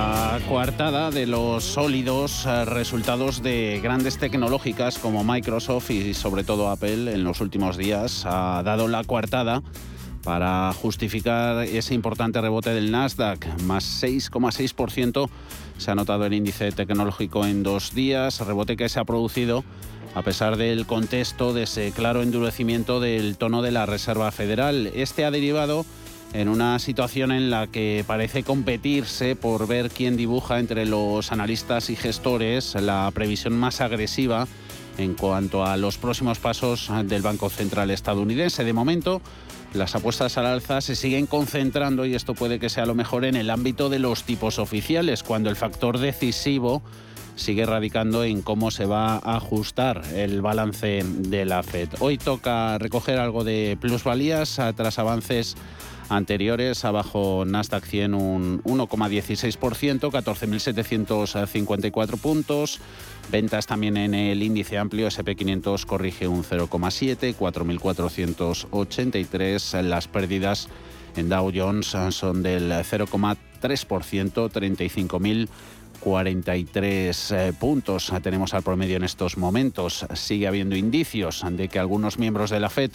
La coartada de los sólidos eh, resultados de grandes tecnológicas como Microsoft y sobre todo Apple en los últimos días ha dado la coartada para justificar ese importante rebote del Nasdaq, más 6,6% se ha notado el índice tecnológico en dos días, rebote que se ha producido a pesar del contexto de ese claro endurecimiento del tono de la Reserva Federal. Este ha derivado en una situación en la que parece competirse por ver quién dibuja entre los analistas y gestores la previsión más agresiva en cuanto a los próximos pasos del Banco Central estadounidense. De momento, las apuestas al alza se siguen concentrando y esto puede que sea lo mejor en el ámbito de los tipos oficiales, cuando el factor decisivo sigue radicando en cómo se va a ajustar el balance de la Fed. Hoy toca recoger algo de plusvalías tras avances anteriores. Abajo Nasdaq 100 un 1,16%, 14.754 puntos. Ventas también en el índice amplio SP500 corrige un 0,7, 4.483. Las pérdidas en Dow Jones son del 0,3%, 35.000 43 eh, puntos tenemos al promedio en estos momentos. Sigue habiendo indicios de que algunos miembros de la Fed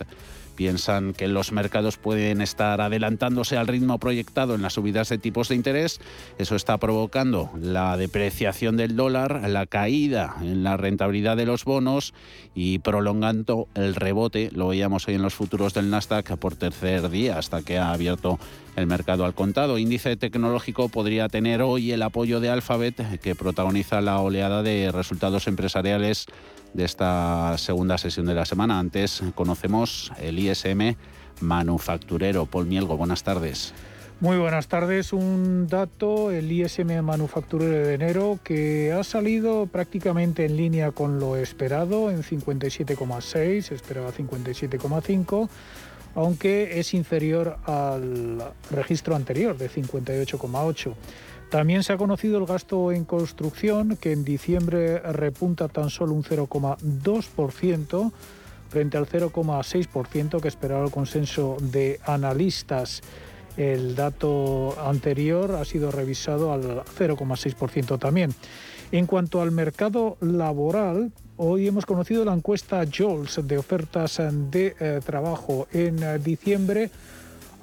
piensan que los mercados pueden estar adelantándose al ritmo proyectado en las subidas de tipos de interés. Eso está provocando la depreciación del dólar, la caída en la rentabilidad de los bonos y prolongando el rebote. Lo veíamos hoy en los futuros del Nasdaq por tercer día hasta que ha abierto el mercado al contado. Índice tecnológico podría tener hoy el apoyo de Alphabet, que protagoniza la oleada de resultados empresariales de esta segunda sesión de la semana. Antes conocemos el ISM manufacturero. Paul Mielgo, buenas tardes. Muy buenas tardes. Un dato, el ISM manufacturero de enero, que ha salido prácticamente en línea con lo esperado, en 57,6, esperaba 57,5 aunque es inferior al registro anterior de 58,8. También se ha conocido el gasto en construcción, que en diciembre repunta tan solo un 0,2% frente al 0,6% que esperaba el consenso de analistas. El dato anterior ha sido revisado al 0,6% también. En cuanto al mercado laboral, hoy hemos conocido la encuesta JOLS de ofertas de eh, trabajo en eh, diciembre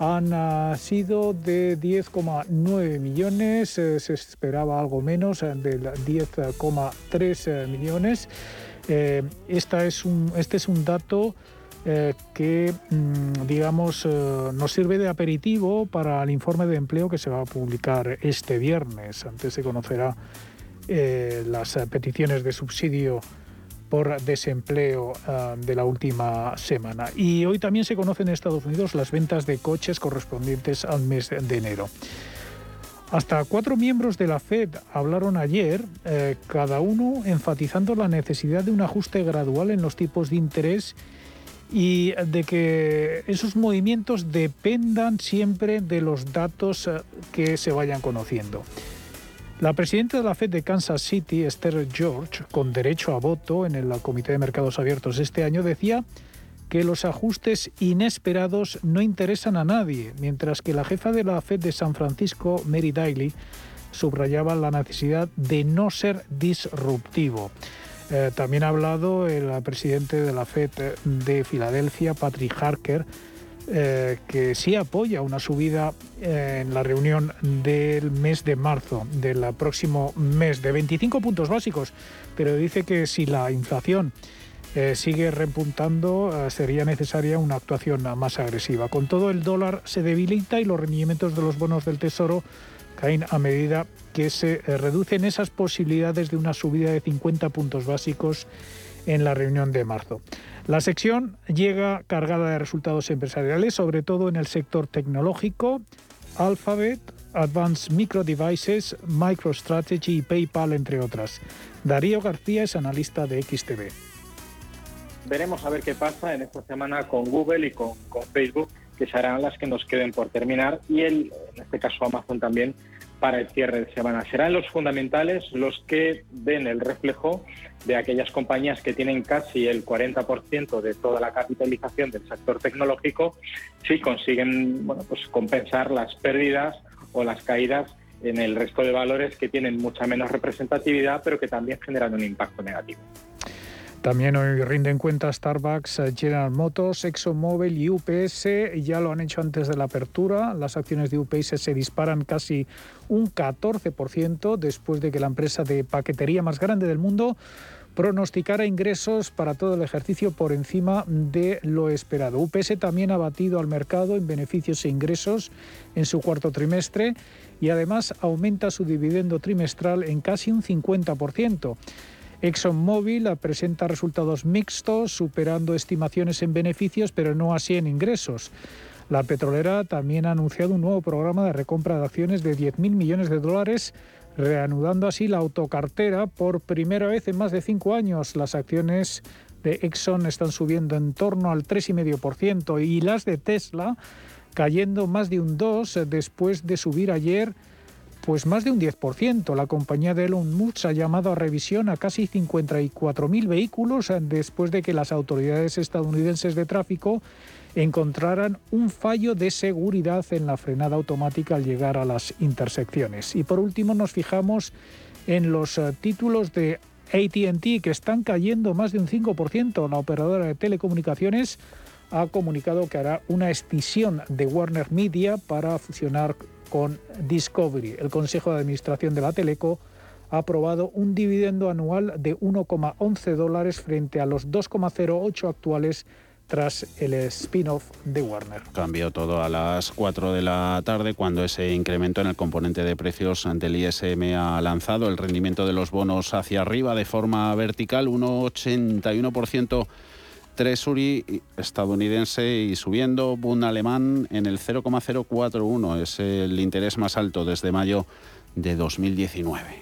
han sido de 10,9 millones, eh, se esperaba algo menos, eh, de 10,3 eh, millones. Esta es un, este es un dato que, mm, digamos, nos sirve de aperitivo para el informe de empleo que se va a publicar este viernes. Antes se conocerá las peticiones de subsidio por desempleo ah, de la última semana. Y hoy también se conocen en Estados Unidos las ventas de coches correspondientes al mes de enero. Hasta cuatro miembros de la Fed hablaron ayer, eh, cada uno enfatizando la necesidad de un ajuste gradual en los tipos de interés y de que esos movimientos dependan siempre de los datos eh, que se vayan conociendo. La presidenta de la Fed de Kansas City, Esther George, con derecho a voto en el Comité de Mercados Abiertos este año, decía que los ajustes inesperados no interesan a nadie, mientras que la jefa de la Fed de San Francisco, Mary Daly, subrayaba la necesidad de no ser disruptivo. Eh, también ha hablado el presidente de la Fed de Filadelfia, Patrick Harker, eh, que sí apoya una subida eh, en la reunión del mes de marzo, del próximo mes, de 25 puntos básicos, pero dice que si la inflación eh, sigue repuntando, sería necesaria una actuación más agresiva. Con todo, el dólar se debilita y los rendimientos de los bonos del Tesoro caen a medida que se reducen esas posibilidades de una subida de 50 puntos básicos en la reunión de marzo. La sección llega cargada de resultados empresariales, sobre todo en el sector tecnológico, Alphabet, Advanced Micro Devices, MicroStrategy y PayPal, entre otras. Darío García es analista de XTV. veremos a ver qué pasa en esta semana con Google y con, Facebook, que serán las que nos queden por terminar, y en este caso Amazon también para el cierre de semana. Serán los fundamentales los que ven el reflejo de aquellas compañías que tienen casi el 40% de toda la capitalización del sector tecnológico, si consiguen bueno, pues compensar las pérdidas o las caídas en el resto de valores que tienen mucha menos representatividad, pero que también generan un impacto negativo. También hoy rinden cuenta Starbucks, General Motors, ExxonMobil y UPS. Ya lo han hecho antes de la apertura. Las acciones de UPS se disparan casi un 14% después de que la empresa de paquetería más grande del mundo pronosticara ingresos para todo el ejercicio por encima de lo esperado. UPS también ha batido al mercado en beneficios e ingresos en su cuarto trimestre y además aumenta su dividendo trimestral en casi un 50%. ExxonMobil presenta resultados mixtos, superando estimaciones en beneficios, pero no así en ingresos. La petrolera también ha anunciado un nuevo programa de recompra de acciones de 10.000 millones de dólares, reanudando así la autocartera por primera vez en más de cinco años. Las acciones de Exxon están subiendo en torno al 3,5% y las de Tesla cayendo más de un 2% después de subir ayer pues más de un 10%. La compañía de Elon Musk ha llamado a revisión a casi 54.000 vehículos eh, después de que las autoridades estadounidenses de tráfico encontraran un fallo de seguridad en la frenada automática al llegar a las intersecciones. Y por último nos fijamos en los eh, títulos de ATT que están cayendo más de un 5%. La operadora de telecomunicaciones ha comunicado que hará una escisión de Warner Media para fusionar con Discovery. El Consejo de Administración de la Teleco ha aprobado un dividendo anual de 1,11 dólares frente a los 2,08 actuales tras el spin-off de Warner. Cambió todo a las 4 de la tarde cuando ese incremento en el componente de precios del ISM ha lanzado el rendimiento de los bonos hacia arriba de forma vertical, 1,81% Treasury estadounidense y subiendo, Bund alemán en el 0,041, es el interés más alto desde mayo de 2019.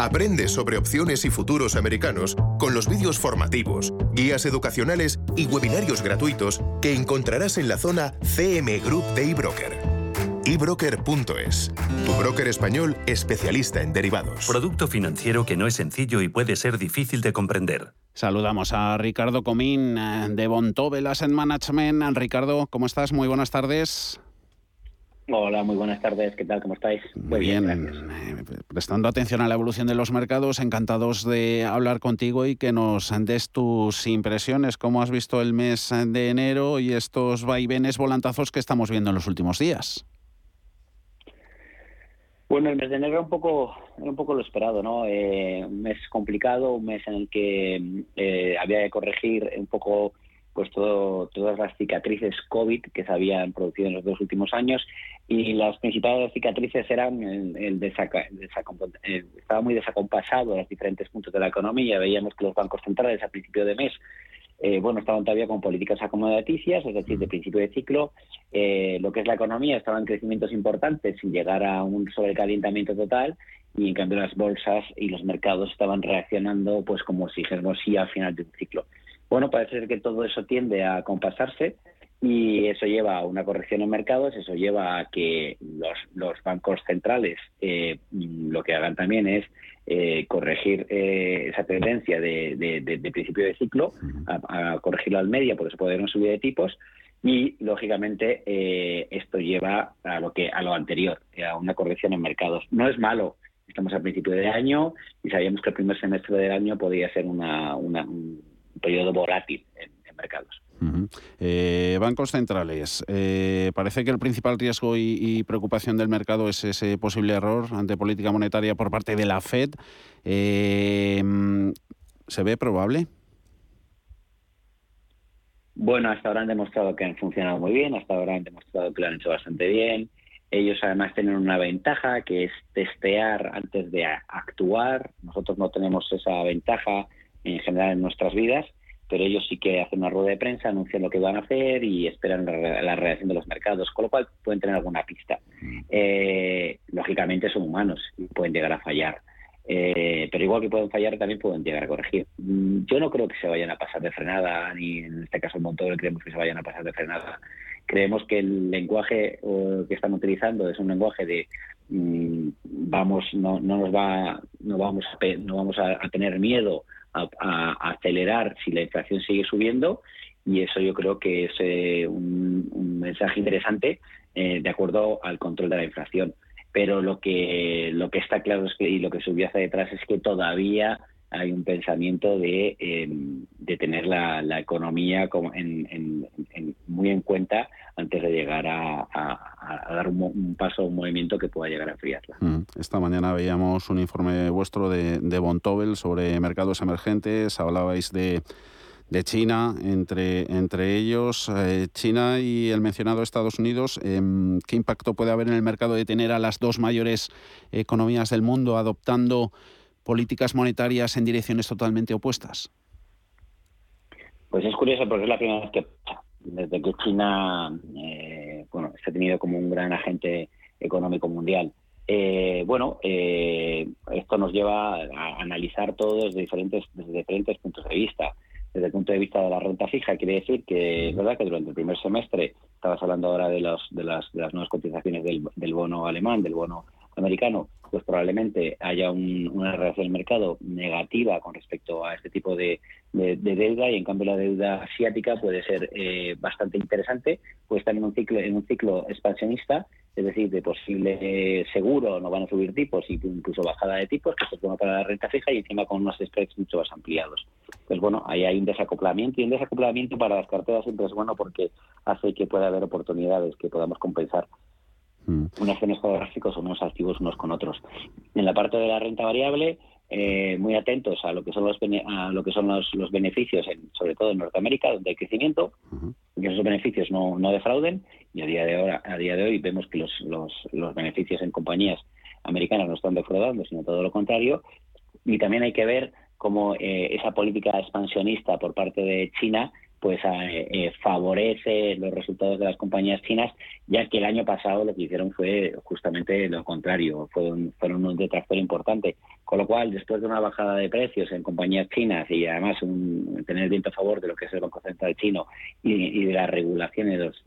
Aprende sobre opciones y futuros americanos con los vídeos formativos, guías educacionales y webinarios gratuitos que encontrarás en la zona CM Group de eBroker. eBroker.es, tu broker español especialista en derivados. Producto financiero que no es sencillo y puede ser difícil de comprender. Saludamos a Ricardo Comín eh, de Bontobel Asset Management. Ricardo, ¿cómo estás? Muy buenas tardes. Hola, muy buenas tardes. ¿Qué tal? ¿Cómo estáis? Muy bien, eh, prestando atención a la evolución de los mercados, encantados de hablar contigo y que nos des tus impresiones. ¿Cómo has visto el mes de enero y estos vaivenes volantazos que estamos viendo en los últimos días? Bueno, el mes de enero era un poco, un poco lo esperado, ¿no? Eh, un mes complicado, un mes en el que eh, había que corregir un poco pues todo, todas las cicatrices COVID que se habían producido en los dos últimos años y las principales cicatrices eran el, el, estaba muy desacompasado los diferentes puntos de la economía. Veíamos que los bancos centrales a principio de mes eh, bueno, estaban todavía con políticas acomodaticias, es decir, de principio de ciclo. Eh, lo que es la economía estaba en crecimientos importantes sin llegar a un sobrecalentamiento total y en cambio las bolsas y los mercados estaban reaccionando pues como si dijéramos sí al final de un ciclo. Bueno, parece ser que todo eso tiende a compasarse y eso lleva a una corrección en mercados, eso lleva a que los, bancos centrales eh, lo que hagan también es eh, corregir eh, esa tendencia de, principio de ciclo, a, corregirlo al media porque se puede una subida de tipos y lógicamente esto lleva a lo que a lo anterior, a una corrección en mercados. No es malo, estamos al principio de año y sabíamos que el primer semestre del año podía ser una, una periodo volátil en, mercados. Eh, bancos centrales. Eh, parece que el principal riesgo y, preocupación del mercado es ese posible error ante política monetaria por parte de la Fed. Eh, ¿Se ve probable? Bueno, hasta ahora han demostrado que han funcionado muy bien, hasta ahora han demostrado que lo han hecho bastante bien. Ellos además tienen una ventaja que es testear antes de actuar. Nosotros no tenemos esa ventaja en general en nuestras vidas, pero ellos sí que hacen una rueda de prensa, anuncian lo que van a hacer y esperan la, reacción de los mercados, con lo cual pueden tener alguna pista. Mm. Eh, lógicamente son humanos y pueden llegar a fallar. Eh, pero igual que pueden fallar, también pueden llegar a corregir. Mm, yo no creo que se vayan a pasar de frenada, ni en este caso el motor creemos que se vayan a pasar de frenada. Creemos que el lenguaje que están utilizando es un lenguaje de mm, vamos, no, no nos va, no vamos a, no vamos a, tener miedo a, acelerar si la inflación sigue subiendo. Y eso yo creo que es eh, un, mensaje interesante eh, de acuerdo al control de la inflación. Pero lo que lo que está claro es que y lo que subyace detrás es que todavía hay un pensamiento de, em, de tener la, la economía como en, muy en cuenta antes de llegar a, dar un, paso, un movimiento que pueda llegar a enfriarla. Mm. Esta mañana veíamos un informe vuestro de, de Bontobel sobre mercados emergentes, hablabais de de China, entre, entre ellos eh, China y el mencionado Estados Unidos. Em, ¿Qué impacto puede haber en el mercado de tener a las dos mayores economías del mundo adoptando políticas monetarias en direcciones totalmente opuestas? Pues es curioso porque es la primera vez que desde que China eh, bueno, se ha tenido como un gran agente económico mundial. Eh, bueno, esto nos lleva a analizar todo desde diferentes, desde diferentes puntos de vista desde el punto de vista de la renta fija, quiere decir que es verdad que durante el primer semestre, estabas hablando ahora de, los, de, las, de las nuevas cotizaciones del, del bono alemán, del bono americano, pues probablemente haya una reacción del mercado negativa con respecto a este tipo de, deuda y en cambio la deuda asiática puede ser eh, bastante interesante, puede estar en un ciclo en un ciclo expansionista es decir, de posible seguro no van a subir tipos y incluso bajada de tipos, que es bueno para la renta fija y encima con unos spreads mucho más ampliados. Pues bueno, ahí hay un desacoplamiento y un desacoplamiento para las carteras siempre es bueno porque hace que pueda haber oportunidades que podamos compensar mm. unos acciones geográficos o unos activos unos con otros. En la parte de la renta variable, eh, muy atentos a lo que son los a lo que son los, los beneficios, sobre todo en Norteamérica, donde hay crecimiento, que esos beneficios no, no defrauden y a día de ahora, a día de hoy vemos que los, los, los beneficios en compañías americanas no están defraudando, sino todo lo contrario. Y también hay que ver cómo eh, esa política expansionista por parte de China pues eh, eh, favorece los resultados de las compañías chinas, ya que el año pasado lo que hicieron fue justamente lo contrario, fueron, fueron un detractor importante. Con lo cual, después de una bajada de precios en compañías chinas y además un, tener viento a favor de lo que es el Banco Central chino y, de las regulaciones de los,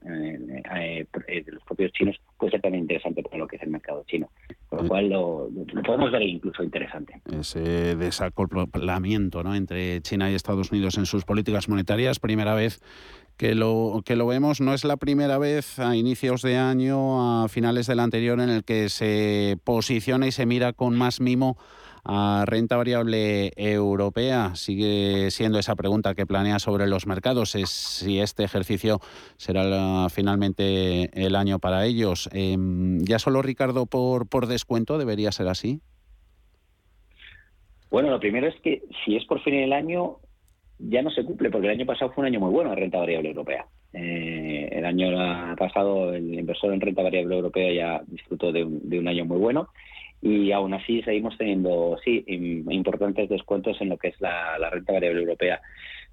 eh, de los propios chinos, puede ser también interesante para lo que es el mercado chino. Con lo cual lo, podemos ver incluso interesante. Ese desacoplamiento ¿no? entre China y Estados Unidos en sus políticas monetarias, primera vez que lo, que lo vemos, no es la primera vez a inicios de año, a finales del anterior, en el que se posiciona y se mira con más mimo a renta variable europea. Sigue siendo esa pregunta que planea sobre los mercados, es si este ejercicio será finalmente el año para ellos. Em, ya solo Ricardo por, por descuento debería ser así. Bueno, lo primero es que si es por fin el año, ya no se cumple, porque el año pasado fue un año muy bueno en renta variable europea. Eh, el año pasado el inversor en renta variable europea ya disfrutó de de un año muy bueno y aún así seguimos teniendo, sí, importantes descuentos en lo que es la, renta variable europea.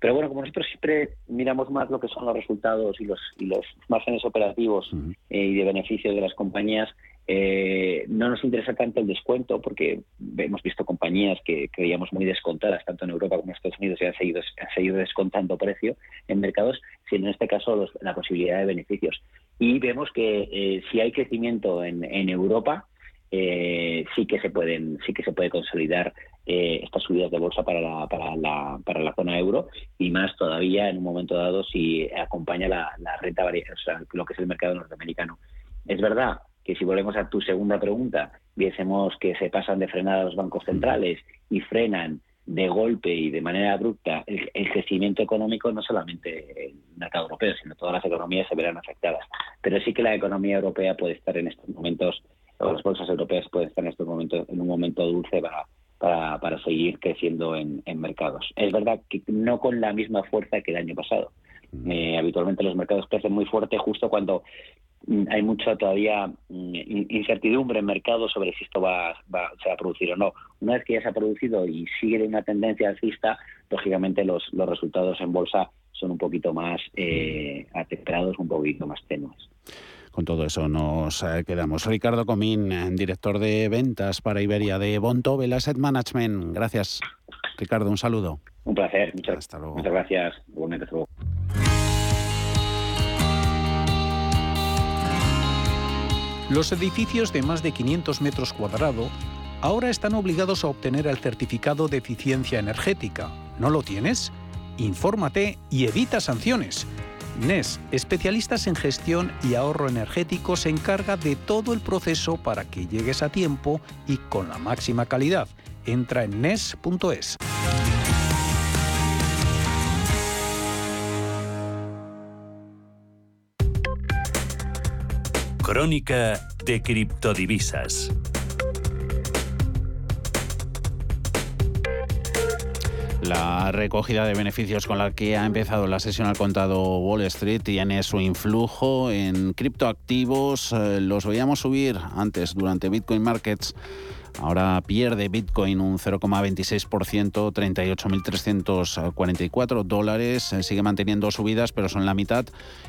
Pero bueno, como nosotros siempre miramos más lo que son los resultados y los, y los márgenes operativos eh, y de beneficios de las compañías, eh, no nos interesa tanto el descuento porque hemos visto compañías que creíamos muy descontadas, tanto en Europa como en Estados Unidos, y han seguido, han seguido descontando precio en mercados, sino en este caso la posibilidad de beneficios. Y vemos que eh, si hay crecimiento en, en Europa, eh, sí que se pueden sí que se puede consolidar eh, estas subidas de bolsa para la, para la para la zona euro y más todavía en un momento dado si acompaña la, renta variable, o sea, lo que es el mercado norteamericano. Es verdad que si volvemos a tu segunda pregunta, viésemos que se pasan de frenada los bancos centrales y frenan de golpe y de manera abrupta el, crecimiento económico, no solamente en el mercado europeo, sino todas las economías se verán afectadas. Pero sí que la economía europea puede estar en estos momentos las bolsas europeas pueden estar en este momento en un momento dulce para, para, seguir creciendo en, mercados. Es verdad que no con la misma fuerza que el año pasado. Mm. Eh, habitualmente los mercados crecen muy fuerte justo cuando mm, hay mucha todavía mm, incertidumbre en mercado sobre si esto va, se va a producir o no. Una vez que ya se ha producido y sigue una tendencia alcista, lógicamente los, los resultados en bolsa son un poquito más eh, atemperados, un poquito más tenues. Con todo eso nos eh, quedamos. Ricardo Comín, director de ventas para Iberia de Bontobel Asset Management. Gracias, Ricardo. Un saludo. Un placer. Muchas, muchas gracias. Los edificios de más de 500 metros cuadrados ahora están obligados a obtener el certificado de eficiencia energética. ¿No lo tienes? Infórmate y evita sanciones. NES, especialistas en gestión y ahorro energético, se encarga de todo el proceso para que llegues a tiempo y con la máxima calidad. Entra en NES.es. Crónica de criptodivisas. La recogida de beneficios con la que ha empezado la sesión al contado Wall Street tiene su influjo en criptoactivos. Eh, los veíamos subir antes durante Bitcoin Markets Ahora pierde Bitcoin un 0,26%, 38.344 dólares. Eh, sigue manteniendo subidas, pero son la mitad.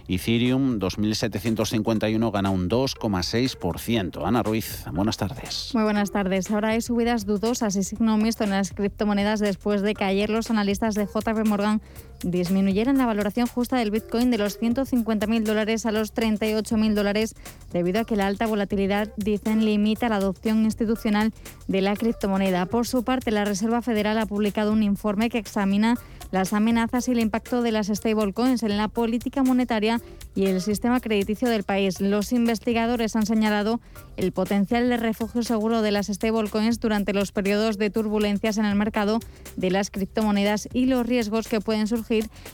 Ethereum, 2.751, gana un 2,6%. Ana Ruiz, buenas tardes. Muy buenas tardes. Ahora hay subidas dudosas y signo mixto en las criptomonedas después de que ayer los analistas de JP Morgan disminuyeran la valoración justa del Bitcoin de los 150.000 dólares a los 38.000 dólares debido a que la alta volatilidad, dicen, limita la adopción institucional de la criptomoneda. Por su parte, la Reserva Federal ha publicado un informe que examina las amenazas y el impacto de las stablecoins en la política monetaria y el sistema crediticio del país. Los investigadores han señalado el potencial de refugio seguro de las stablecoins durante los periodos de turbulencias en el mercado de las criptomonedas y los riesgos que pueden surgir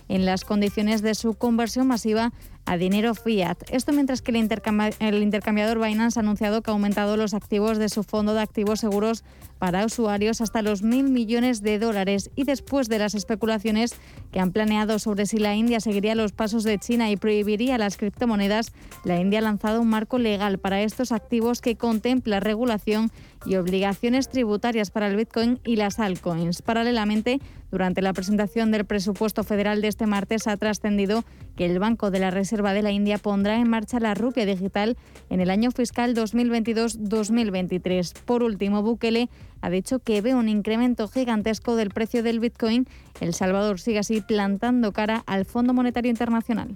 en las condiciones de su conversión masiva a dinero fiat. Esto mientras que el, intercambiador Binance ha anunciado que ha aumentado los activos de su fondo de activos seguros para usuarios hasta los mil millones de dólares y después de las especulaciones que han planeado sobre si la India seguiría los pasos de China y prohibiría las criptomonedas, la India ha lanzado un marco legal para estos activos que contempla regulación y obligaciones tributarias para el Bitcoin y las altcoins. Paralelamente, durante la presentación del presupuesto federal de este martes ha trascendido que el Banco de la Reserva de la India pondrá en marcha la rupia digital en el año fiscal 2022-2023. Por último, Bukele ha dicho que ve un incremento gigantesco del precio del Bitcoin. El Salvador sigue así plantando cara al Fondo Monetario Internacional.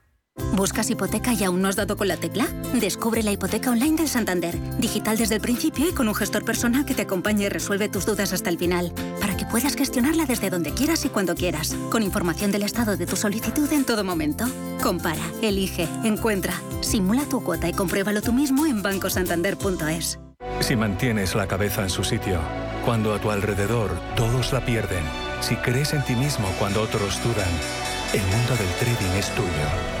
¿Buscas hipoteca y aún no has dado con la tecla? Descubre la hipoteca online del Santander, digital desde el principio y con un gestor personal que te acompañe y resuelve tus dudas hasta el final, para que puedas gestionarla desde donde quieras y cuando quieras, con información del estado de tu solicitud en todo momento. Compara, elige, encuentra, simula tu cuota y compruébalo tú mismo en bancosantander.es. Si mantienes la cabeza en su sitio, cuando a tu alrededor todos la pierden, si crees en ti mismo cuando otros dudan, el mundo del trading es tuyo.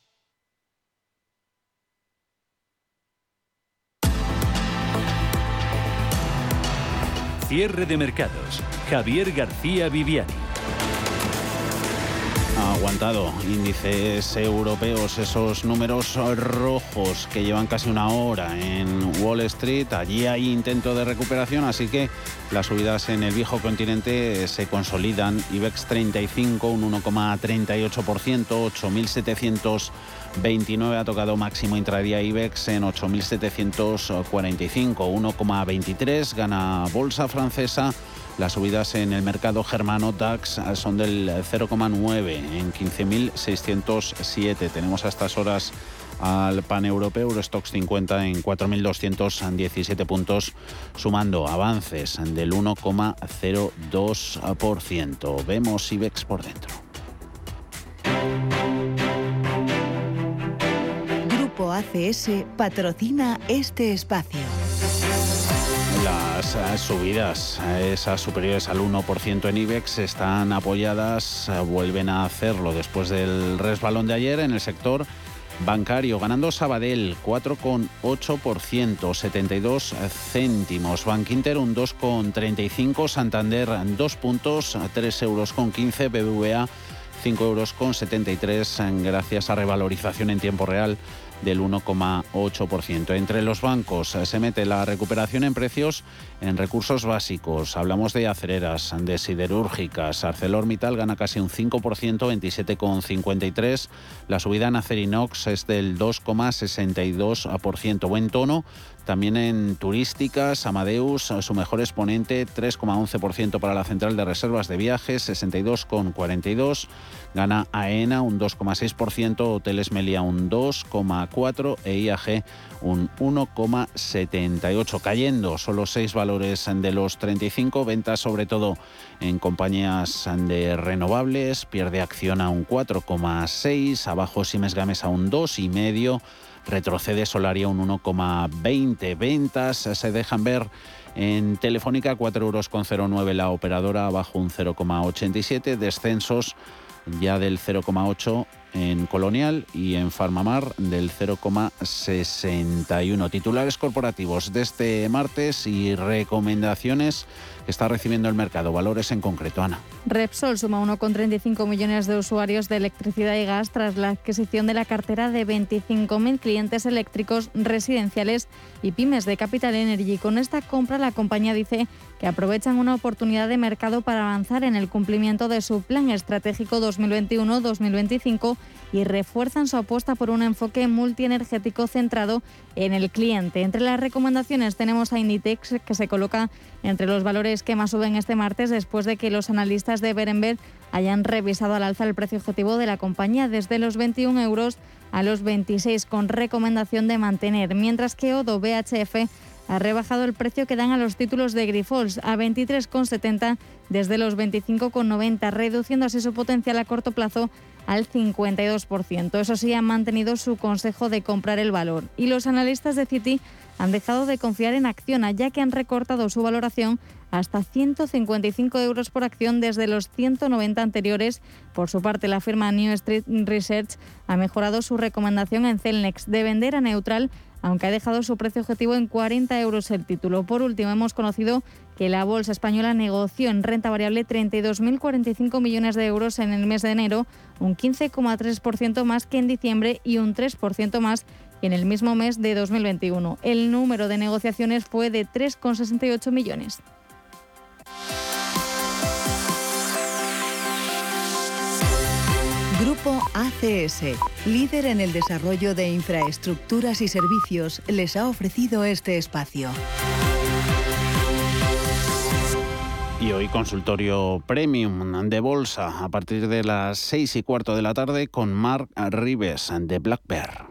Cierre de mercados. Javier García Viviani. ha aguantado índices europeos, esos números rojos que llevan casi una hora en Wall Street. Allí hay intento de recuperación, así que las subidas en el viejo continente se consolidan. IBEX 35, un 1,38%, 8.729 ha tocado máximo intradía IBEX en 8.745, 1,23 gana bolsa francesa las subidas en el mercado germano DAX son del 0,9 en 15.607. Tenemos a estas horas al pan europeo Eurostox 50 en 4.217 puntos, sumando avances del 1,02%. Vemos IBEX por dentro. ACS patrocina este espacio. Las eh, subidas, eh, esas superiores al 1% en IBEX, están apoyadas, eh, vuelven a hacerlo después del resbalón de ayer en el sector bancario, ganando Sabadell 4,8%, 72 céntimos, Bankinter un 2,35, Santander 2 puntos, 3 euros con 15, BBVA 5 euros con 73 gracias a revalorización en tiempo real del 1,8%. Entre los bancos eh, se mete la recuperación en precios en recursos básicos. Hablamos de acereras, de siderúrgicas. ArcelorMittal gana casi un 5%, 27,53. La subida en Acerinox es del 2,62%. Buen tono también en turísticas, Amadeus, su mejor exponente, 3,11% para la central de reservas de viajes, 62,42%. Gana AENA un 2,6%, Hoteles Melia un 2,4% e IAG un 1,78%. Cayendo solo seis valores de los 35, ventas sobre todo en compañías de renovables, pierde acción a un 4,6%, abajo Siemens Gamesa un 2,5%. Retrocede Solaria un 1,20. Ventas se dejan ver en Telefónica 4,09 euros la operadora, abajo un 0,87. Descensos ya del 0,8 en Colonial y en Farmamar del 0,61. Titulares corporativos de este martes y recomendaciones que está recibiendo el mercado. Valores en concreto, Ana. Repsol suma 1,35 millones de usuarios de electricidad y gas tras la adquisición de la cartera de 25.000 clientes eléctricos residenciales y pymes de Capital Energy. Con esta compra, la compañía dice que aprovechan una oportunidad de mercado para avanzar en el cumplimiento de su plan estratégico 2021-2025 y refuerzan su apuesta por un enfoque multienergético centrado en el cliente. Entre las recomendaciones tenemos a Inditex, que se coloca entre los valores que más suben este martes después de que los analistas de Berenberg hayan revisado al alza el precio objetivo de la compañía desde los 21 euros a los 26 con recomendación de mantener, mientras que Odo BHF ha rebajado el precio que dan a los títulos de Grifols a 23,70 desde los 25,90, reduciendo así su potencial a corto plazo al 52%. Eso sí, han mantenido su consejo de comprar el valor. Y los analistas de Citi han dejado de confiar en Acciona, ya que han recortado su valoración hasta 155 euros por acción desde los 190 anteriores. Por su parte, la firma New Street Research ha mejorado su recomendación en Celnex de vender a neutral aunque ha dejado su precio objetivo en 40 euros el título. Por último, hemos conocido que la Bolsa Española negoció en renta variable 32.045 millones de euros en el mes de enero, un 15,3% más que en diciembre y un 3% más que en el mismo mes de 2021. El número de negociaciones fue de 3,68 millones. Grupo ACS, líder en el desarrollo de infraestructuras y servicios, les ha ofrecido este espacio. Y hoy consultorio premium de bolsa a partir de las seis y cuarto de la tarde con Mark Rives de Black Bear.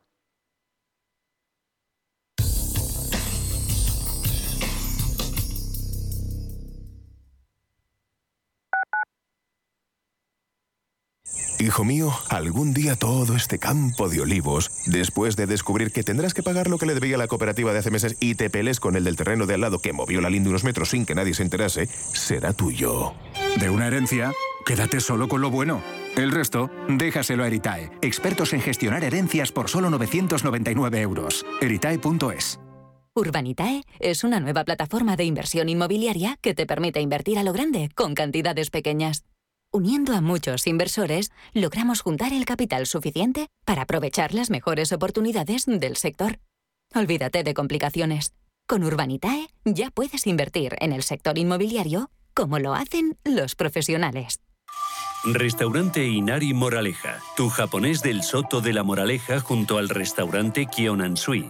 Hijo mío, algún día todo este campo de olivos, después de descubrir que tendrás que pagar lo que le debía la cooperativa de hace meses y te pelees con el del terreno de al lado que movió la línea unos metros sin que nadie se enterase, será tuyo. De una herencia, quédate solo con lo bueno. El resto, déjaselo a Eritae, expertos en gestionar herencias por solo 999 euros. Eritae.es. Urbanitae es una nueva plataforma de inversión inmobiliaria que te permite invertir a lo grande con cantidades pequeñas. Uniendo a muchos inversores, logramos juntar el capital suficiente para aprovechar las mejores oportunidades del sector. Olvídate de complicaciones. Con Urbanitae ya puedes invertir en el sector inmobiliario como lo hacen los profesionales. Restaurante Inari Moraleja, tu japonés del Soto de la Moraleja junto al restaurante Kionansui.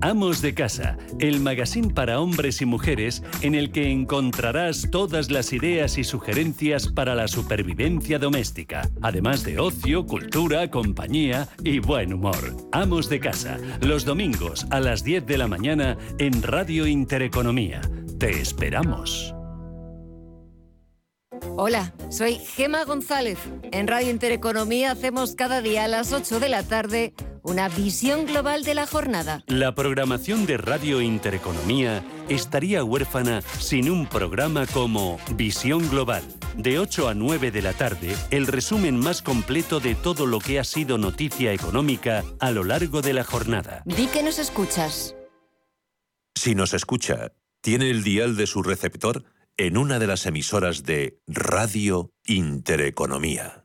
Amos de Casa, el magazine para hombres y mujeres en el que encontrarás todas las ideas y sugerencias para la supervivencia doméstica, además de ocio, cultura, compañía y buen humor. Amos de Casa, los domingos a las 10 de la mañana en Radio Intereconomía. Te esperamos. Hola, soy Gema González. En Radio Intereconomía hacemos cada día a las 8 de la tarde una visión global de la jornada. La programación de Radio Intereconomía estaría huérfana sin un programa como Visión Global. De 8 a 9 de la tarde, el resumen más completo de todo lo que ha sido noticia económica a lo largo de la jornada. Di que nos escuchas. Si nos escucha, tiene el dial de su receptor en una de las emisoras de Radio Intereconomía.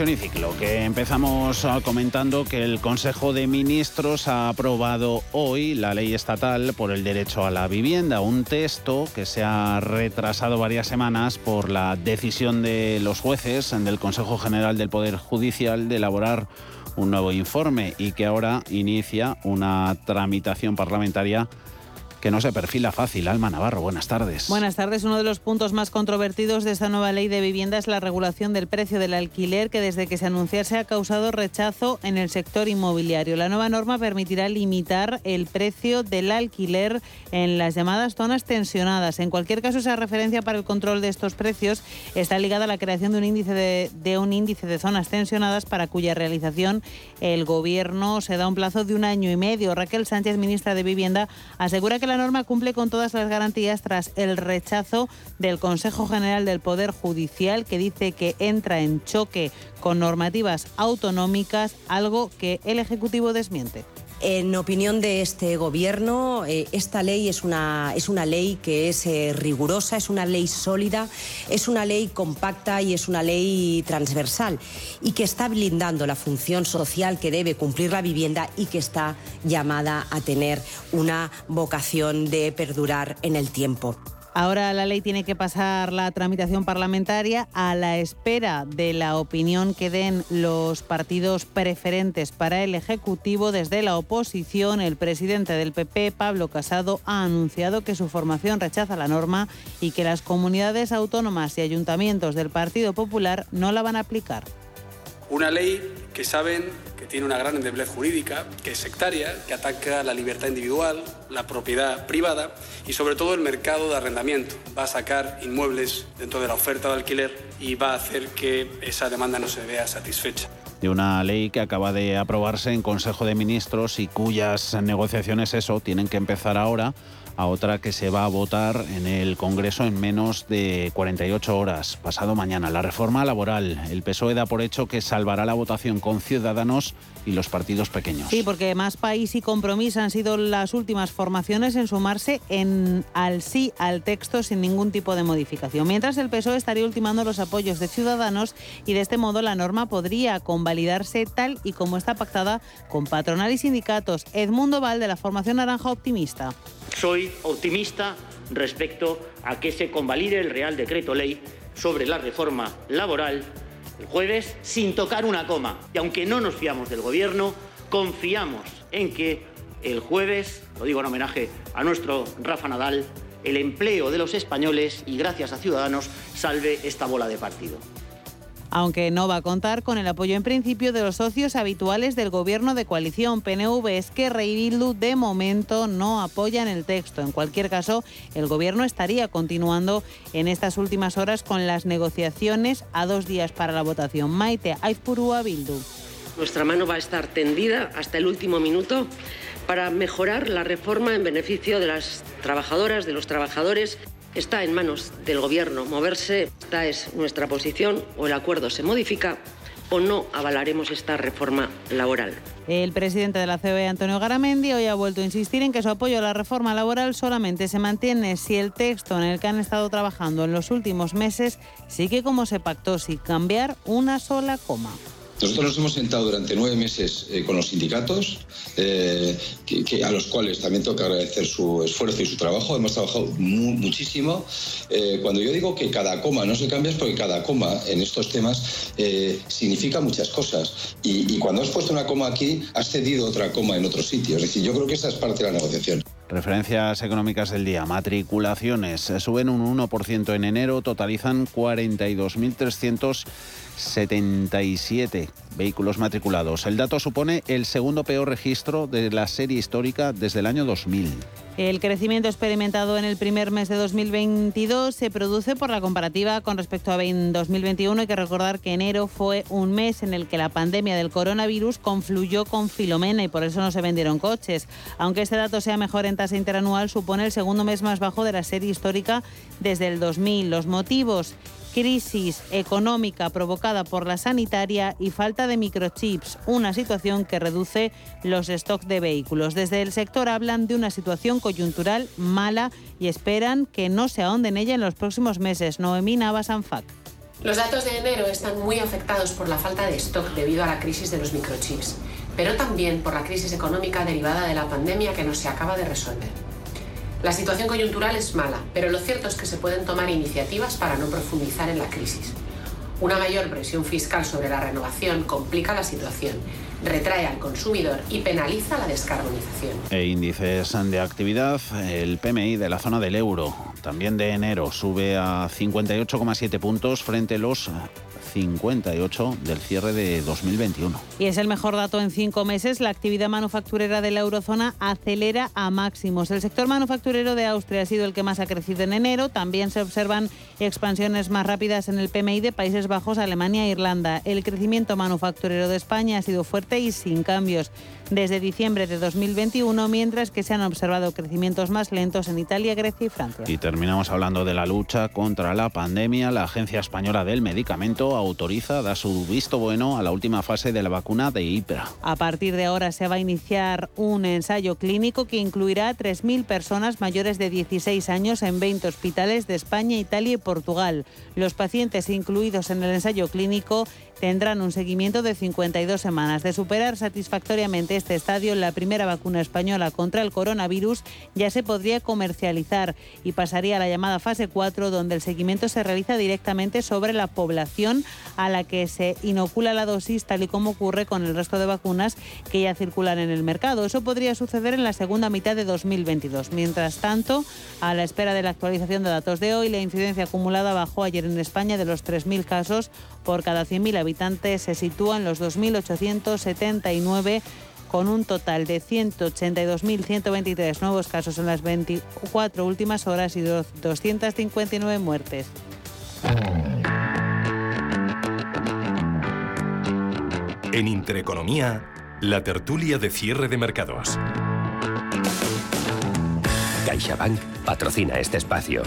Y ciclo, que empezamos ah, comentando que el Consejo de Ministros ha aprobado hoy la ley estatal por el derecho a la vivienda, un texto que se ha retrasado varias semanas por la decisión de los jueces del Consejo General del Poder Judicial de elaborar un nuevo informe y que ahora inicia una tramitación parlamentaria que no se perfila fácil. Alma Navarro, buenas tardes. Buenas tardes. Uno de los puntos más controvertidos de esta nueva ley de vivienda es la regulación del precio del alquiler que desde que se anunciase ha causado rechazo en el sector inmobiliario. La nueva norma permitirá limitar el precio del alquiler en las llamadas zonas tensionadas. En cualquier caso, esa referencia para el control de estos precios está ligada a la creación de un índice de, de un índice de zonas tensionadas para cuya realización el Gobierno se da un plazo de un año y medio. Raquel Sánchez, ministra de Vivienda, asegura que la norma cumple con todas las garantías tras el rechazo del Consejo General del Poder Judicial que dice que entra en choque con normativas autonómicas, algo que el Ejecutivo desmiente. En opinión de este Gobierno, eh, esta ley es una, es una ley que es eh, rigurosa, es una ley sólida, es una ley compacta y es una ley transversal y que está blindando la función social que debe cumplir la vivienda y que está llamada a tener una vocación de perdurar en el tiempo. Ahora la ley tiene que pasar la tramitación parlamentaria a la espera de la opinión que den los partidos preferentes para el Ejecutivo. Desde la oposición, el presidente del PP, Pablo Casado, ha anunciado que su formación rechaza la norma y que las comunidades autónomas y ayuntamientos del Partido Popular no la van a aplicar. Una ley que saben tiene una gran endeblez jurídica, que es sectaria, que ataca la libertad individual, la propiedad privada y sobre todo el mercado de arrendamiento. Va a sacar inmuebles dentro de la oferta de alquiler y va a hacer que esa demanda no se vea satisfecha. de una ley que acaba de aprobarse en Consejo de Ministros y cuyas negociaciones, eso, tienen que empezar ahora a otra que se va a votar en el Congreso en menos de 48 horas, pasado mañana. La reforma laboral. El PSOE da por hecho que salvará la votación con Ciudadanos y los partidos pequeños. Sí, porque Más País y Compromiso han sido las últimas formaciones en sumarse en al sí al texto sin ningún tipo de modificación. Mientras el PSOE estaría ultimando los apoyos de Ciudadanos y de este modo la norma podría convalidarse tal y como está pactada con patronal y sindicatos. Edmundo Val de la Formación Naranja Optimista. Soy optimista respecto a que se convalide el Real Decreto Ley sobre la reforma laboral el jueves sin tocar una coma. Y aunque no nos fiamos del Gobierno, confiamos en que el jueves, lo digo en homenaje a nuestro Rafa Nadal, el empleo de los españoles y gracias a Ciudadanos salve esta bola de partido aunque no va a contar con el apoyo en principio de los socios habituales del gobierno de coalición PNV, Esquerra y Bildu de momento no apoyan el texto. En cualquier caso, el gobierno estaría continuando en estas últimas horas con las negociaciones a dos días para la votación. Maite Aizpurúa Bildu. Nuestra mano va a estar tendida hasta el último minuto para mejorar la reforma en beneficio de las trabajadoras, de los trabajadores Está en manos del Gobierno moverse. Esta es nuestra posición. O el acuerdo se modifica o no avalaremos esta reforma laboral. El presidente de la COE, Antonio Garamendi, hoy ha vuelto a insistir en que su apoyo a la reforma laboral solamente se mantiene si el texto en el que han estado trabajando en los últimos meses sigue como se pactó, sin cambiar una sola coma. Nosotros nos hemos sentado durante nueve meses eh, con los sindicatos, eh, que, a los cuales también tengo que agradecer su esfuerzo y su trabajo. Hemos trabajado muchísimo. Eh, cuando yo digo que cada coma no se cambia es porque cada coma en estos temas significa muchas cosas. Y, y cuando has puesto una coma aquí, has cedido otra coma en otro sitio. Es decir, yo creo que esa es parte de la negociación. Referencias económicas del día. Matriculaciones suben un 1% en enero, totalizan 42.300 77 vehículos matriculados. El dato supone el segundo peor registro de la serie histórica desde el año 2000. El crecimiento experimentado en el primer mes de 2022 se produce por la comparativa con respecto a 2021. Hay que recordar que enero fue un mes en el que la pandemia del coronavirus confluyó con Filomena y por eso no se vendieron coches. Aunque este dato sea mejor en tasa interanual, supone el segundo mes más bajo de la serie histórica desde el 2000. Los motivos crisis económica provocada por la sanitaria y falta de microchips, una situación que reduce los stocks de vehículos. Desde el sector hablan de una situación coyuntural mala y esperan que no se ahonde en ella en los próximos meses. Noemí Navas Anfac. Los datos de enero están muy afectados por la falta de stock debido a la crisis de los microchips, pero también por la crisis económica derivada de la pandemia que no se acaba de resolver. La situación coyuntural es mala, pero lo cierto es que se pueden tomar iniciativas para no profundizar en la crisis. Una mayor presión fiscal sobre la renovación complica la situación, retrae al consumidor y penaliza la descarbonización. E índices de actividad, el PMI de la zona del euro, también de enero, sube a 58,7 puntos frente a los 58 del cierre de 2021. Y es el mejor dato en cinco meses. La actividad manufacturera de la eurozona acelera a máximos. El sector manufacturero de Austria ha sido el que más ha crecido en enero. También se observan expansiones más rápidas en el PMI de Países Bajos, Alemania e Irlanda. El crecimiento manufacturero de España ha sido fuerte y sin cambios desde diciembre de 2021, mientras que se han observado crecimientos más lentos en Italia, Grecia y Francia. Y terminamos hablando de la lucha contra la pandemia. La Agencia Española del Medicamento autoriza, da su visto bueno a la última fase de la vacuna de IPRA. A partir de ahora se va a iniciar un ensayo clínico que incluirá a 3.000 personas mayores de 16 años en 20 hospitales de España, Italia y Portugal. Los pacientes incluidos en el ensayo clínico tendrán un seguimiento de 52 semanas. De superar satisfactoriamente este estadio, la primera vacuna española contra el coronavirus ya se podría comercializar y pasaría a la llamada fase 4, donde el seguimiento se realiza directamente sobre la población a la que se inocula la dosis, tal y como ocurre con el resto de vacunas que ya circulan en el mercado. Eso podría suceder en la segunda mitad de 2022. Mientras tanto, a la espera de la actualización de datos de hoy, la incidencia acumulada bajó ayer en España de los 3.000 casos por cada 100.000 habitantes se sitúa en los 2.879 con un total de 182.123 nuevos casos en las 24 últimas horas y 259 muertes. En Intereconomía, la tertulia de cierre de mercados. CaixaBank patrocina este espacio.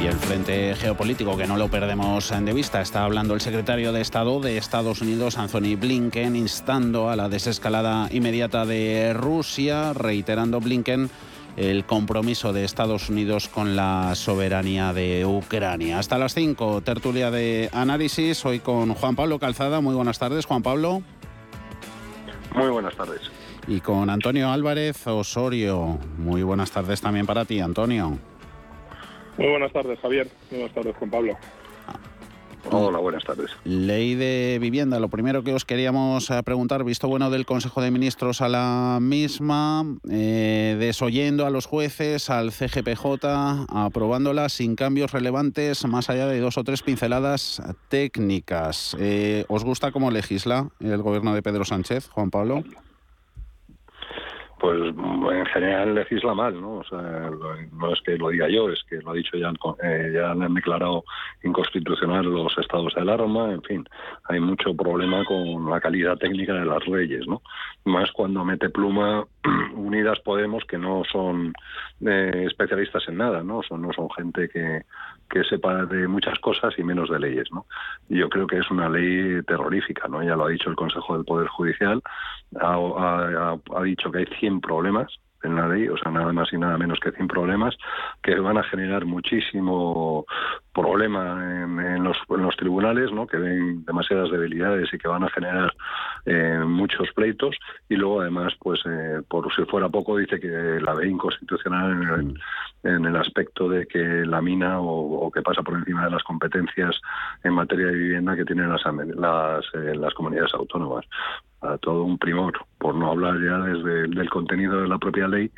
Y el frente geopolítico, que no lo perdemos de vista, está hablando el secretario de Estado de Estados Unidos, Anthony Blinken, instando a la desescalada inmediata de Rusia, reiterando Blinken el compromiso de Estados Unidos con la soberanía de Ucrania. Hasta las 5, tertulia de análisis, hoy con Juan Pablo Calzada. Muy buenas tardes, Juan Pablo. Muy buenas tardes. Y con Antonio Álvarez Osorio. Muy buenas tardes también para ti, Antonio. Muy buenas tardes, Javier. Muy buenas tardes, Juan Pablo. Hola, buenas tardes. Ley de vivienda. Lo primero que os queríamos eh, preguntar, visto bueno del Consejo de Ministros a la misma, eh, desoyendo a los jueces, al CGPJ, aprobándola sin cambios relevantes, más allá de dos o tres pinceladas técnicas. Eh, ¿Os gusta cómo legisla el gobierno de Pedro Sánchez, Juan Pablo? Pues en general legisla mal, ¿no? O sea, no es que lo diga yo, es que lo ha dicho ya, eh, ya han declarado inconstitucional los estados de alarma, en fin, hay mucho problema con la calidad técnica de las leyes, ¿no? Más cuando mete pluma Unidas Podemos, que no son eh, especialistas en nada, ¿no? Son, no son gente que, que sepa de muchas cosas y menos de leyes, ¿no? Yo creo que es una ley terrorífica, ¿no? Ya lo ha dicho el Consejo del Poder Judicial, ha, ha dicho que hay 100 problemas en la ley, o sea, nada más y nada menos que 100 problemas que van a generar muchísimo problema en, los, en los, tribunales, ¿no? que ven demasiadas debilidades y que van a generar eh, muchos pleitos. Y luego además, pues eh, por si fuera poco, dice que la ve inconstitucional en el, en el aspecto de que la mina o, que pasa por encima de las competencias en materia de vivienda que tienen las, las, eh, las comunidades autónomas a todo un primor, por no hablar ya desde del contenido de la propia ley,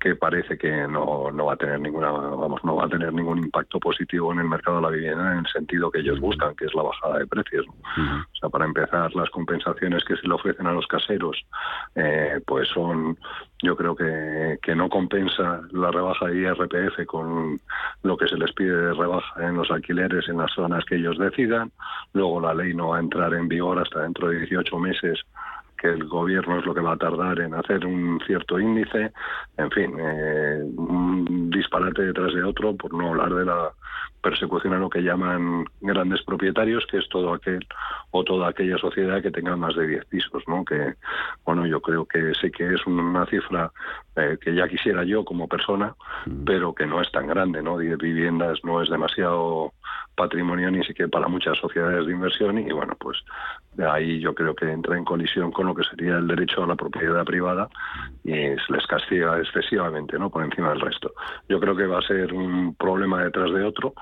que parece que no, no va a tener ninguna vamos no va a tener ningún impacto positivo en el mercado de la vivienda en el sentido que ellos buscan que es la bajada de precios o sea para empezar las compensaciones que se le ofrecen a los caseros eh, pues son yo creo que, que no compensa la rebaja de IRPF con lo que se les pide de rebaja en los alquileres en las zonas que ellos decidan. Luego la ley no va a entrar en vigor hasta dentro de 18 meses que el gobierno es lo que va a tardar en hacer un cierto índice, en fin, eh, un disparate detrás de otro, por no hablar de la persecución a lo que llaman grandes propietarios, que es todo aquel o toda aquella sociedad que tenga más de 10 pisos, ¿no? Que, bueno, yo creo que sé que es una cifra eh, que ya quisiera yo como persona, mm. pero que no es tan grande, ¿no? 10 viviendas no es demasiado patrimonio ni siquiera para muchas sociedades de inversión y, bueno, pues de ahí yo creo que entra en colisión con lo que sería el derecho a la propiedad privada y se les castiga excesivamente, ¿no? Por encima del resto. Yo creo que va a ser un problema detrás de otro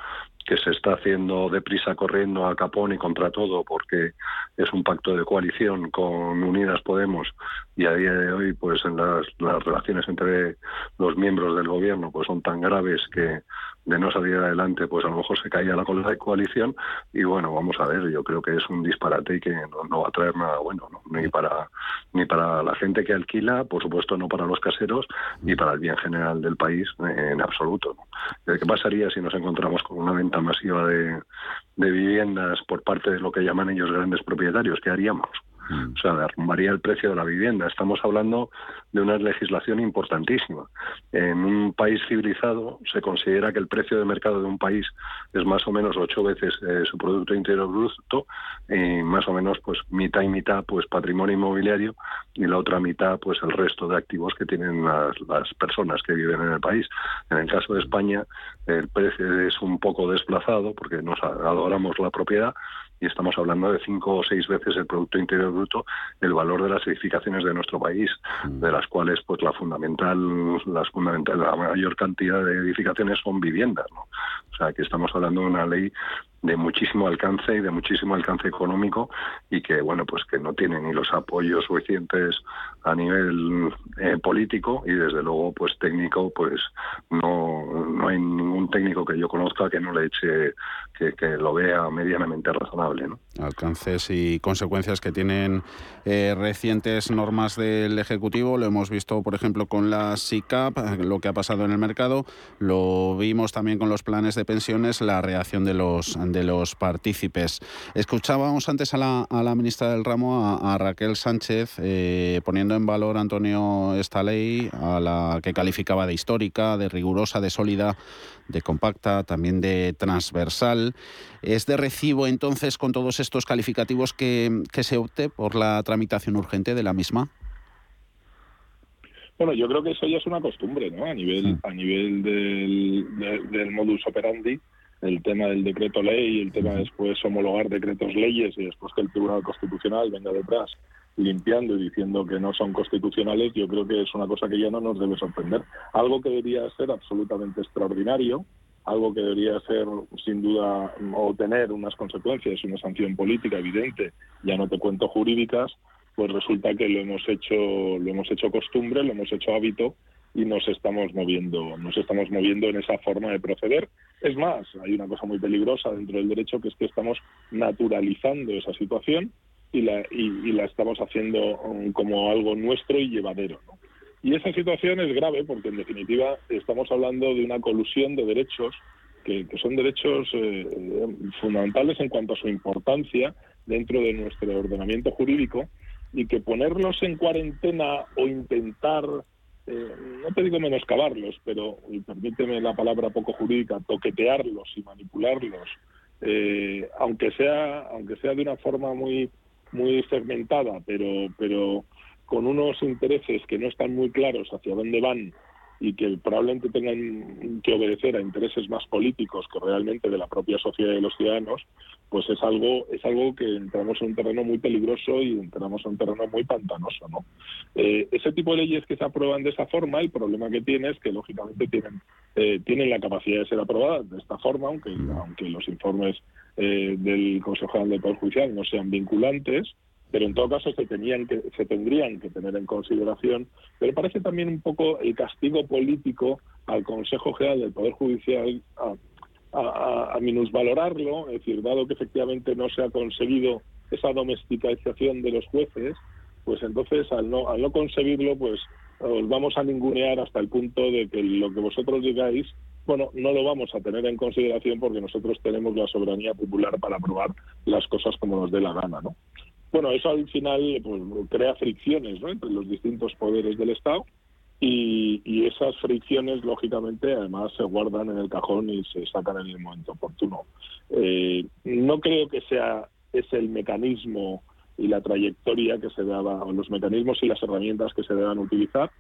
que se está haciendo deprisa corriendo a capón y contra todo porque es un pacto de coalición con Unidas Podemos y a día de hoy pues en las, las relaciones entre los miembros del gobierno pues son tan graves que de no salir adelante, pues a lo mejor se caía la coalición y bueno, vamos a ver, yo creo que es un disparate y que no, va a traer nada bueno, ni para ni para la gente que alquila, por supuesto no para los caseros, ni para el bien general del país en absoluto. ¿Qué pasaría si nos encontramos con una venta masiva de, de viviendas por parte de lo que llaman ellos grandes propietarios? ¿Qué haríamos? Mm. O sea, derrumbaría el precio de la vivienda. Estamos hablando de una legislación importantísima. En un país civilizado se considera que el precio de mercado de un país es más o menos ocho veces eh, su Producto Interior Bruto y más o menos pues mitad y mitad pues patrimonio inmobiliario y la otra mitad pues el resto de activos que tienen las, las personas que viven en el país. En el caso de España el precio es un poco desplazado porque nos adoramos la propiedad y estamos hablando de cinco o seis veces el Producto Interior Bruto, el valor de las edificaciones de nuestro país, mm. de las cuales pues la fundamental, las fundamental, la mayor cantidad de edificaciones son viviendas, ¿no? O sea que estamos hablando de una ley de muchísimo alcance y de muchísimo alcance económico y que bueno pues que no tiene ni los apoyos suficientes a nivel eh, político y desde luego pues técnico pues no no hay ningún técnico que yo conozca que no le eche que, lo vea medianamente razonable. ¿no? Alcances y consecuencias que tienen eh, recientes normas del Ejecutivo. Lo hemos visto, por ejemplo, con la SICAP, lo que ha pasado en el mercado. Lo vimos también con los planes de pensiones, la reacción de los, de los partícipes. Escuchábamos antes a la, a la ministra del ramo, a, Raquel Sánchez, eh, poniendo en valor, Antonio, esta ley, a la que calificaba de histórica, de rigurosa, de sólida de compacta, también de transversal. ¿Es de recibo entonces con todos estos calificativos que, se opte por la tramitación urgente de la misma? Bueno, yo creo que eso ya es una costumbre, ¿no? A nivel, a nivel del, del modus operandi, el tema del decreto ley, el tema después homologar decretos leyes y después que el Tribunal Constitucional venga detrás limpiando y diciendo que no son constitucionales, yo creo que es una cosa que ya no nos debe sorprender. Algo que debería ser absolutamente extraordinario, algo que debería ser sin duda o tener unas consecuencias, una sanción política evidente, ya no te cuento jurídicas, pues resulta que lo hemos hecho lo hemos hecho costumbre, lo hemos hecho hábito y nos estamos moviendo, nos estamos moviendo en esa forma de proceder. Es más, hay una cosa muy peligrosa dentro del derecho que es que estamos naturalizando esa situación y la, y, la estamos haciendo um, como algo nuestro y llevadero. Y esa situación es grave porque, en definitiva, estamos hablando de una colusión de derechos que, son derechos eh, fundamentales en cuanto a su importancia dentro de nuestro ordenamiento jurídico y que ponerlos en cuarentena o intentar, eh, no te digo menoscabarlos, pero, y permíteme la palabra poco jurídica, toquetearlos y manipularlos, eh, aunque sea aunque sea de una forma muy muy segmentada, pero, pero con unos intereses que no están muy claros hacia dónde van y que probablemente tengan que obedecer a intereses más políticos que realmente de la propia sociedad y de los ciudadanos, pues es algo es algo que entramos en un terreno muy peligroso y entramos en un terreno muy pantanoso, ¿no? Eh, ese tipo de leyes que se aprueban de esa forma, el problema que tiene es que lógicamente tienen eh, tienen la capacidad de ser aprobadas de esta forma, aunque aunque los informes eh, del Consejo General del Poder Judicial no sean vinculantes, pero en todo caso se tenían que se tendrían que tener en consideración. Pero parece también un poco el castigo político al Consejo General del Poder Judicial a, a, minusvalorarlo es decir dado que efectivamente no se ha conseguido esa domesticación de los jueces pues entonces al no al no conseguirlo pues os vamos a ningunear hasta el punto de que lo que vosotros digáis bueno, no lo vamos a tener en consideración porque nosotros tenemos la soberanía popular para aprobar las cosas como nos dé la gana, ¿no? Bueno, eso al final pues, crea fricciones entre los distintos poderes del Estado y, esas fricciones, lógicamente, además se guardan en el cajón y se sacan en el momento oportuno. Eh, no creo que sea ese el mecanismo y la trayectoria que se deba, o los mecanismos y las herramientas que se deban utilizar,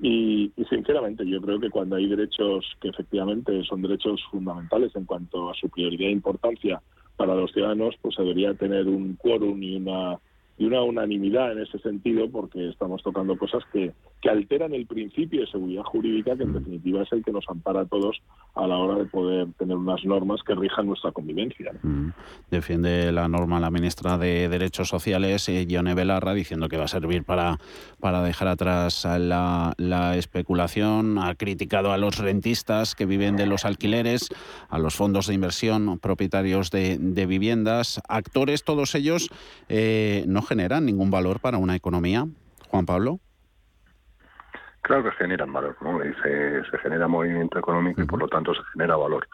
y, sinceramente yo creo que cuando hay derechos que efectivamente son derechos fundamentales en cuanto a su prioridad e importancia para los ciudadanos, pues debería tener un quórum y una y una unanimidad en ese sentido porque estamos tocando cosas que, que alteran el principio de seguridad jurídica que en definitiva es el que nos ampara a todos a la hora de poder tener unas normas que rijan nuestra convivencia. Mm. Defiende la norma la ministra de Derechos Sociales, eh, Yone Belarra, diciendo que va a servir para, para dejar atrás la, la especulación. Ha criticado a los rentistas que viven de los alquileres, a los fondos de inversión propietarios de, de viviendas, actores, todos ellos eh, no generan ningún valor para una economía. Juan Pablo. Claro que generan valor, ¿no? se, se genera movimiento económico y por lo tanto se genera valor.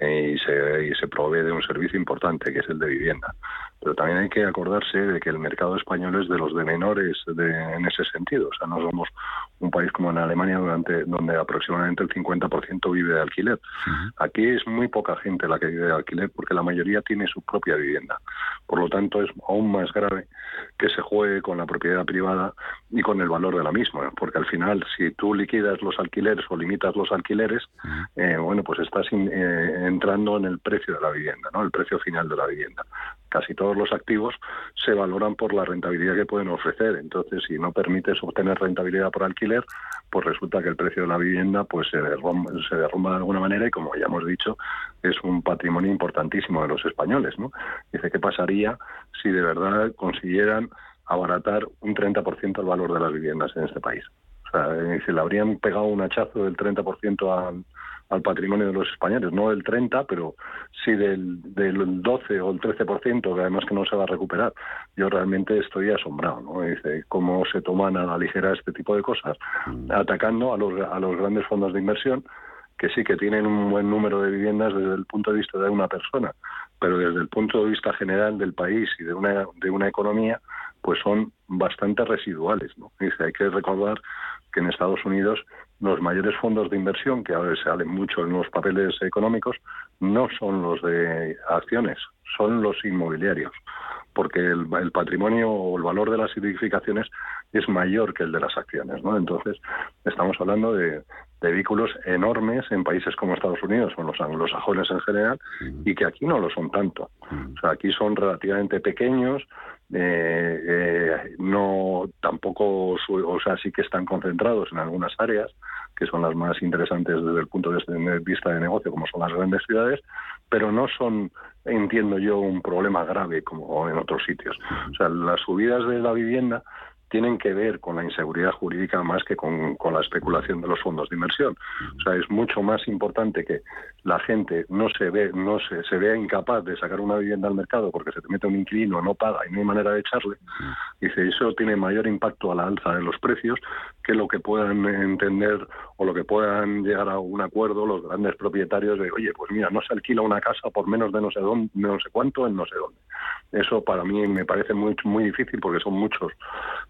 Eh, y, se, y se provee de un servicio importante que es el de vivienda. Pero también hay que acordarse de que el mercado español es de los de menores en ese sentido. O sea, no somos un país como en Alemania durante, donde aproximadamente el 50% vive de alquiler. Aquí es muy poca gente la que vive de alquiler porque la mayoría tiene su propia vivienda. Por lo tanto, es aún más grave que se juegue con la propiedad privada y con el valor de la misma. Porque al final, si tú liquidas los alquileres o limitas los alquileres, eh, bueno, pues estás eh, entrando en el precio de la vivienda, ¿no? el precio final de la vivienda. Casi todos los activos se valoran por la rentabilidad que pueden ofrecer. Entonces, si no permites obtener rentabilidad por alquiler, pues resulta que el precio de la vivienda pues se derrumba, se derrumba de alguna manera y, como ya hemos dicho, es un patrimonio importantísimo de los españoles. ¿no? Dice, ¿qué pasaría si de verdad consiguieran abaratar un 30% el valor de las viviendas en este país? O sea, si le habrían pegado un hachazo del 30% al al patrimonio de los españoles, no del 30, pero sí del, del 12 o el 13%, que además que no se va a recuperar. Yo realmente estoy asombrado, ¿no? Dice, cómo se toman a la ligera este tipo de cosas, mm. atacando a los, a los grandes fondos de inversión, que sí que tienen un buen número de viviendas desde el punto de vista de una persona, pero desde el punto de vista general del país y de una, de una economía, pues son bastante residuales. ¿no? Dice, hay que recordar que en Estados Unidos los mayores fondos de inversión, que ahora salen mucho en los papeles económicos, no son los de acciones, son los inmobiliarios, porque el, el patrimonio o el valor de las edificaciones es mayor que el de las acciones. ¿no? Entonces, estamos hablando de, vehículos enormes en países como Estados Unidos o los anglosajones en general y que aquí no lo son tanto. O sea, aquí son relativamente pequeños, eh, eh, no tampoco, o sea, sí que están concentrados en algunas áreas que son las más interesantes desde el punto de vista de negocio, como son las grandes ciudades, pero no son, entiendo yo, un problema grave como en otros sitios. O sea, las subidas de la vivienda tienen que ver con la inseguridad jurídica más que con, la especulación de los fondos de inversión. O sea, es mucho más importante que la gente no se ve, no se, se vea incapaz de sacar una vivienda al mercado porque se te mete un inquilino, no paga y no hay manera de echarle. Dice, eso tiene mayor impacto a la alza de los precios que lo que puedan entender o lo que puedan llegar a un acuerdo los grandes propietarios de, oye, pues mira, no se alquila una casa por menos de no sé dónde, no sé cuánto en no sé dónde. Eso para mí me parece muy, muy difícil porque son muchos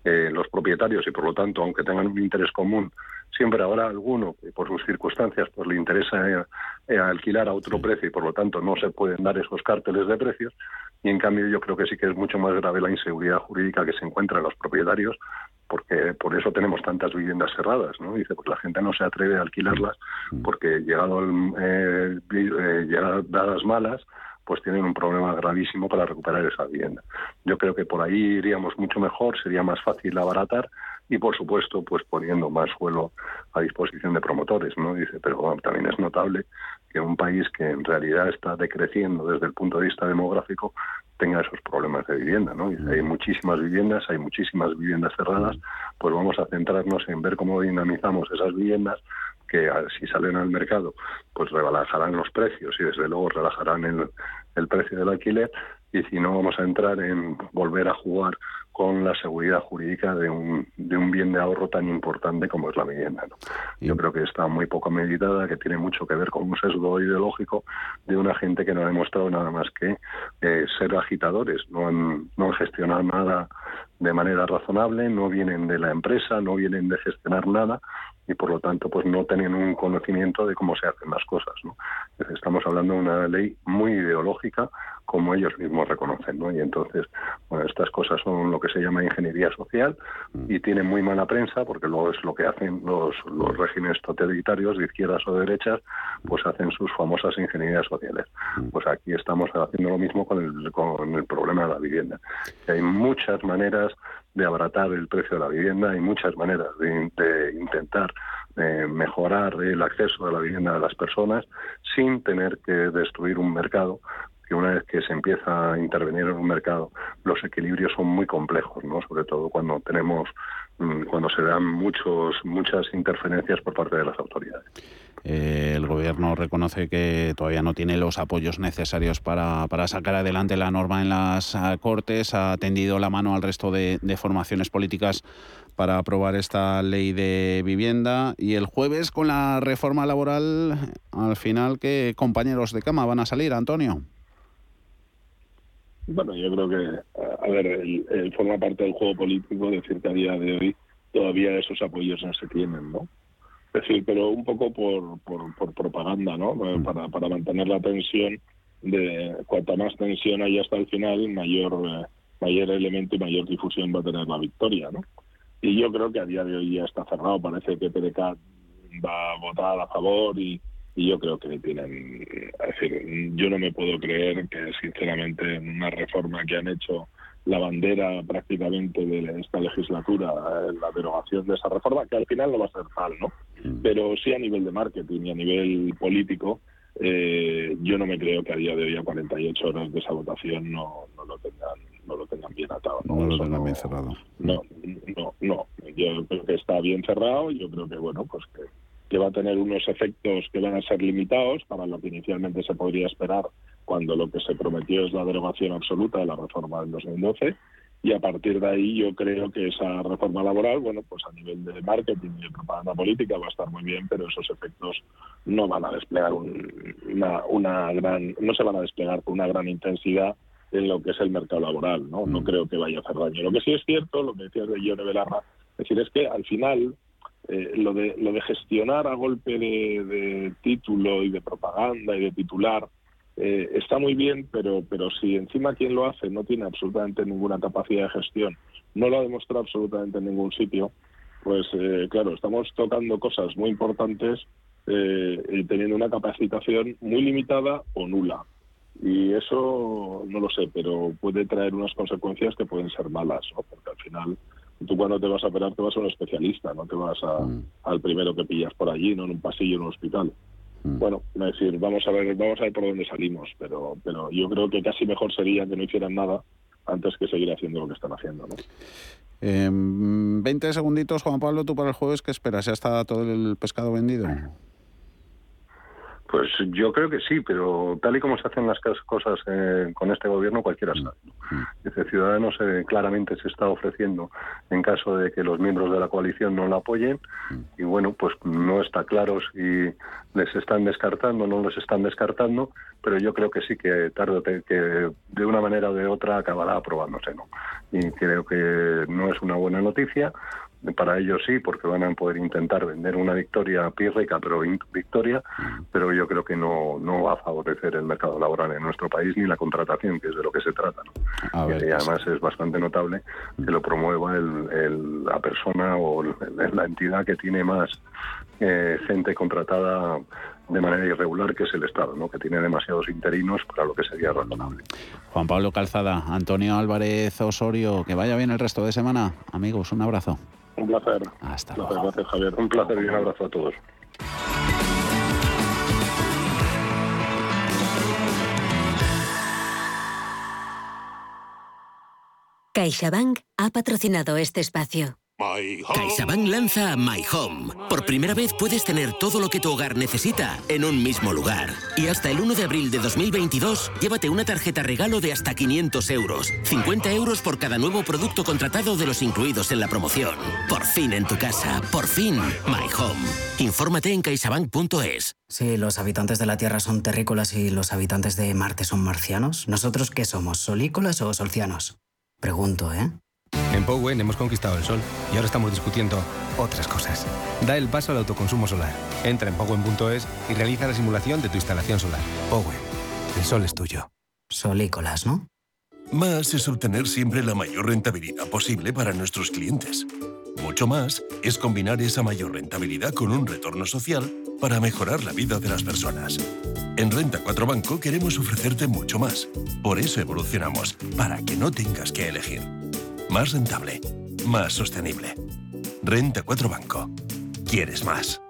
eh, los propietarios y por lo tanto, aunque tengan un interés común, siempre habrá alguno que por sus circunstancias pues le interesa eh, eh, alquilar a otro precio y por lo tanto no se pueden dar esos cárteles de precios y en cambio yo creo que sí que es mucho más grave la inseguridad jurídica que se encuentra en los propietarios porque por eso tenemos tantas viviendas cerradas, ¿no? Dice, porque la gente no se atreve a alquilarlas porque llegado el, eh, dadas malas, pues tienen un problema gravísimo para recuperar esa vivienda. Yo creo que por ahí iríamos mucho mejor, sería más fácil abaratar y por supuesto pues poniendo más suelo a disposición de promotores, ¿no? Dice, pero también es notable que un país que en realidad está decreciendo desde el punto de vista demográfico tenga esos problemas de vivienda, ¿no? Dice, hay muchísimas viviendas, hay muchísimas viviendas cerradas, pues vamos a centrarnos en ver cómo dinamizamos esas viviendas que si salen al mercado, pues relajarán los precios y desde luego relajarán el, el precio del alquiler y si no vamos a entrar en volver a jugar con la seguridad jurídica de un, de un bien de ahorro tan importante como es la vivienda. Yo creo que está muy poco meditada, que tiene mucho que ver con un sesgo ideológico de una gente que no ha demostrado nada más que eh, ser agitadores, no han, no han gestionado nada de manera razonable, no vienen de la empresa, no vienen de gestionar nada y por lo tanto pues no tienen un conocimiento de cómo se hacen las cosas. ¿no? Estamos hablando de una ley muy ideológica como ellos mismos reconocen. ¿no? Y entonces, bueno, estas cosas son lo que se llama ingeniería social y tienen muy mala prensa porque luego es lo que hacen los, los regímenes totalitarios de izquierdas o de derechas, pues hacen sus famosas ingenierías sociales. Pues aquí estamos haciendo lo mismo con el, con el problema de la vivienda. hay muchas maneras de abaratar el precio de la vivienda, hay muchas maneras de, intentar eh, mejorar el acceso a la vivienda de las personas sin tener que destruir un mercado que una vez que se empieza a intervenir en un mercado, los equilibrios son muy complejos, ¿no? Sobre todo cuando tenemos, mm, cuando se dan muchos, muchas interferencias por parte de las autoridades. Eh, el gobierno reconoce que todavía no tiene los apoyos necesarios para, sacar adelante la norma en las ah, Cortes, ha tendido la mano al resto de, formaciones políticas para aprobar esta ley de vivienda y el jueves con la reforma laboral, al final, ¿qué compañeros de cama van a salir, Antonio? Bueno, yo creo que, a ver, forma parte del juego político decir que a día de hoy todavía esos apoyos no se tienen, ¿no? Es decir, pero un poco por, por, propaganda, ¿no? Mm. Para, para mantener la tensión de cuanta más tensión hay hasta el final, mayor, eh, mayor elemento y mayor difusión va a tener la victoria, ¿no? Y yo creo que a día de hoy ya está cerrado, parece que PDK va a votar a favor y, y yo creo que tienen, es decir, yo no me puedo creer que sinceramente una reforma que han hecho la bandera prácticamente de esta legislatura, eh, la derogación de esa reforma, que al final no va a ser tal, ¿no? Mm. Pero sí a nivel de marketing y a nivel político, eh, yo no me creo que a día de hoy a 48 horas de esa votación no, no lo tengan no lo tengan bien atado. No, lo tengan bien cerrado. No, no, no. Yo creo que está bien cerrado. Yo creo que bueno, pues que que va a tener unos efectos que van a ser limitados para lo que inicialmente se podría esperar cuando lo que se prometió es la derogación absoluta de la reforma del 2012 y a partir de ahí yo creo que esa reforma laboral, bueno, pues a nivel de marketing y de propaganda política va a estar muy bien, pero esos efectos no van a desplegar una, una gran, no se van a desplegar con una gran intensidad en lo que es el mercado laboral, ¿no? No mm. creo que vaya a hacer daño. Lo que sí es cierto, lo que decías de Ione Belarra, es decir, es que al final eh, lo, de, lo de gestionar a golpe de, título y de propaganda y de titular eh, está muy bien, pero, pero si encima quien lo hace no tiene absolutamente ninguna capacidad de gestión, no lo ha demostrado absolutamente en ningún sitio, pues eh, claro, estamos tocando cosas muy importantes eh, teniendo una capacitación muy limitada o nula. Y eso no lo sé, pero puede traer unas consecuencias que pueden ser malas, ¿no? porque al final tú cuando te vas a operar te vas a un especialista, no te vas a, mm. al primero que pillas por allí, no en un pasillo en un hospital. Mm. Bueno, es decir, vamos a ver, vamos a ver por dónde salimos, pero, pero yo creo que casi mejor sería que no hicieran nada antes que seguir haciendo lo que están haciendo, ¿no? 20 segunditos, Juan Pablo, tú para el jueves, ¿qué esperas? ¿Ya está todo el pescado vendido? Pues yo creo que sí, pero tal y como se hacen las cosas eh, con este gobierno, cualquiera sabe. Dice, Ciudadanos eh, claramente se está ofreciendo en caso de que los miembros de la coalición no la apoyen. Y bueno, pues no está claro si les están descartando o no les están descartando, pero yo creo que sí que tarde que de una manera o de otra acabará aprobándose, ¿no? Y creo que no es una buena noticia para ellos sí, porque van a poder intentar vender una victoria pírrica, pero victoria, pero yo creo que no, no va a favorecer el mercado laboral en nuestro país ni la contratación, que es de lo que se trata. ¿no? y además es bastante notable que lo promueva el, la persona o la entidad que tiene más eh, gente contratada de manera irregular, que es el Estado, ¿no? que tiene demasiados interinos para lo que sería razonable. Juan Pablo Calzada, Antonio Álvarez Osorio, que vaya bien el resto de semana. Amigos, un abrazo. Un placer. Hasta luego. Gracias, Javier. Un placer y un abrazo a todos. CaixaBank ha patrocinado este espacio. CaixaBank lanza My Home. Por primera vez puedes tener todo lo que tu hogar necesita en un mismo lugar. Y hasta el 1 de abril de 2022, llévate una tarjeta regalo de hasta 500 euros. 50 euros por cada nuevo producto contratado de los incluidos en la promoción. Por fin en tu casa. Por fin, My Home. Infórmate en caixabank.es. Si los habitantes de la Tierra son terrícolas y los habitantes de Marte son marcianos, ¿nosotros qué somos? ¿Solícolas o solcianos? Pregunto, ¿eh? En Powen hemos conquistado el sol y ahora estamos discutiendo otras cosas. Da el paso al autoconsumo solar. Entra en powen.es y realiza la simulación de tu instalación solar. Powen, el sol es tuyo. Solícolas, ¿no? Más es obtener siempre la mayor rentabilidad posible para nuestros clientes. Mucho más es combinar esa mayor rentabilidad con un retorno social para mejorar la vida de las personas. En Renta 4 Banco queremos ofrecerte mucho más. Por eso evolucionamos, para que no tengas que elegir. Más rentable, más sostenible. Renta 4 Banco. ¿Quieres más?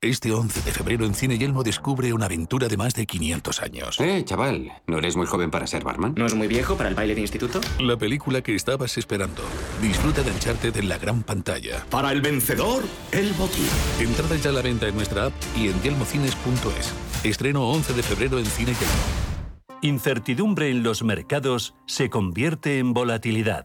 Este 11 de febrero en Cine Yelmo descubre una aventura de más de 500 años. Eh, chaval, ¿no eres muy joven para ser barman? ¿No es muy viejo para el baile de instituto? La película que estabas esperando. Disfruta de Uncharted en la gran pantalla. Para el vencedor, el botín. Entradas ya a la venta en nuestra app y en yelmocines.es. Estreno 11 de febrero en Cine Yelmo. Incertidumbre en los mercados se convierte en volatilidad.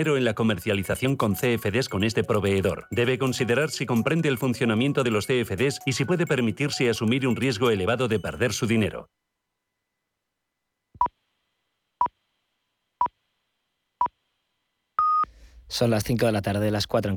en la comercialización con CFDs con este proveedor. Debe considerar si comprende el funcionamiento de los CFDs y si puede permitirse asumir un riesgo elevado de perder su dinero. Son las 5 de la tarde, las 4 en